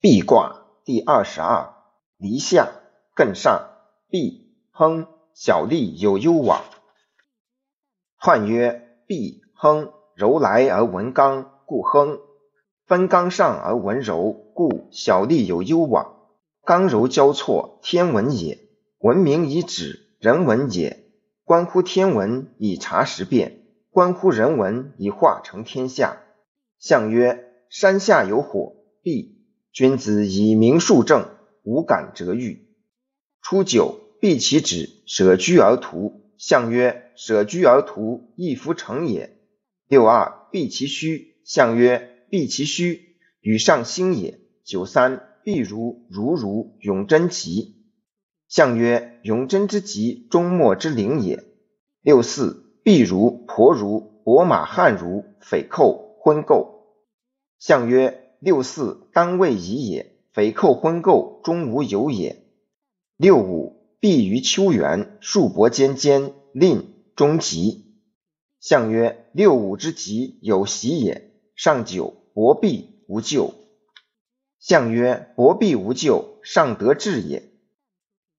壁卦第二十二，离下艮上，壁亨，小利有攸往。彖曰：壁亨，柔来而文刚，故亨；分刚上而文柔，故小利有攸往。刚柔交错，天文也。文明以止，人文也。关乎天文以察时变，关乎人文以化成天下。象曰：山下有火，必。君子以明数正，无感则喻。初九，必其止，舍居而图。象曰：舍居而图，亦夫成也。六二，必其虚。象曰：必其虚，与上兴也。九三，必如如如，永贞吉。象曰：永贞之吉，终末之灵也。六四，必如婆如，伯马汉如，匪寇昏垢。象曰。六四，当位已也。匪寇昏垢，终无有也。六五，必于丘园，树帛尖尖，令终吉。象曰：六五之吉，有喜也。上九，薄壁无咎。象曰：薄壁无咎，尚得志也。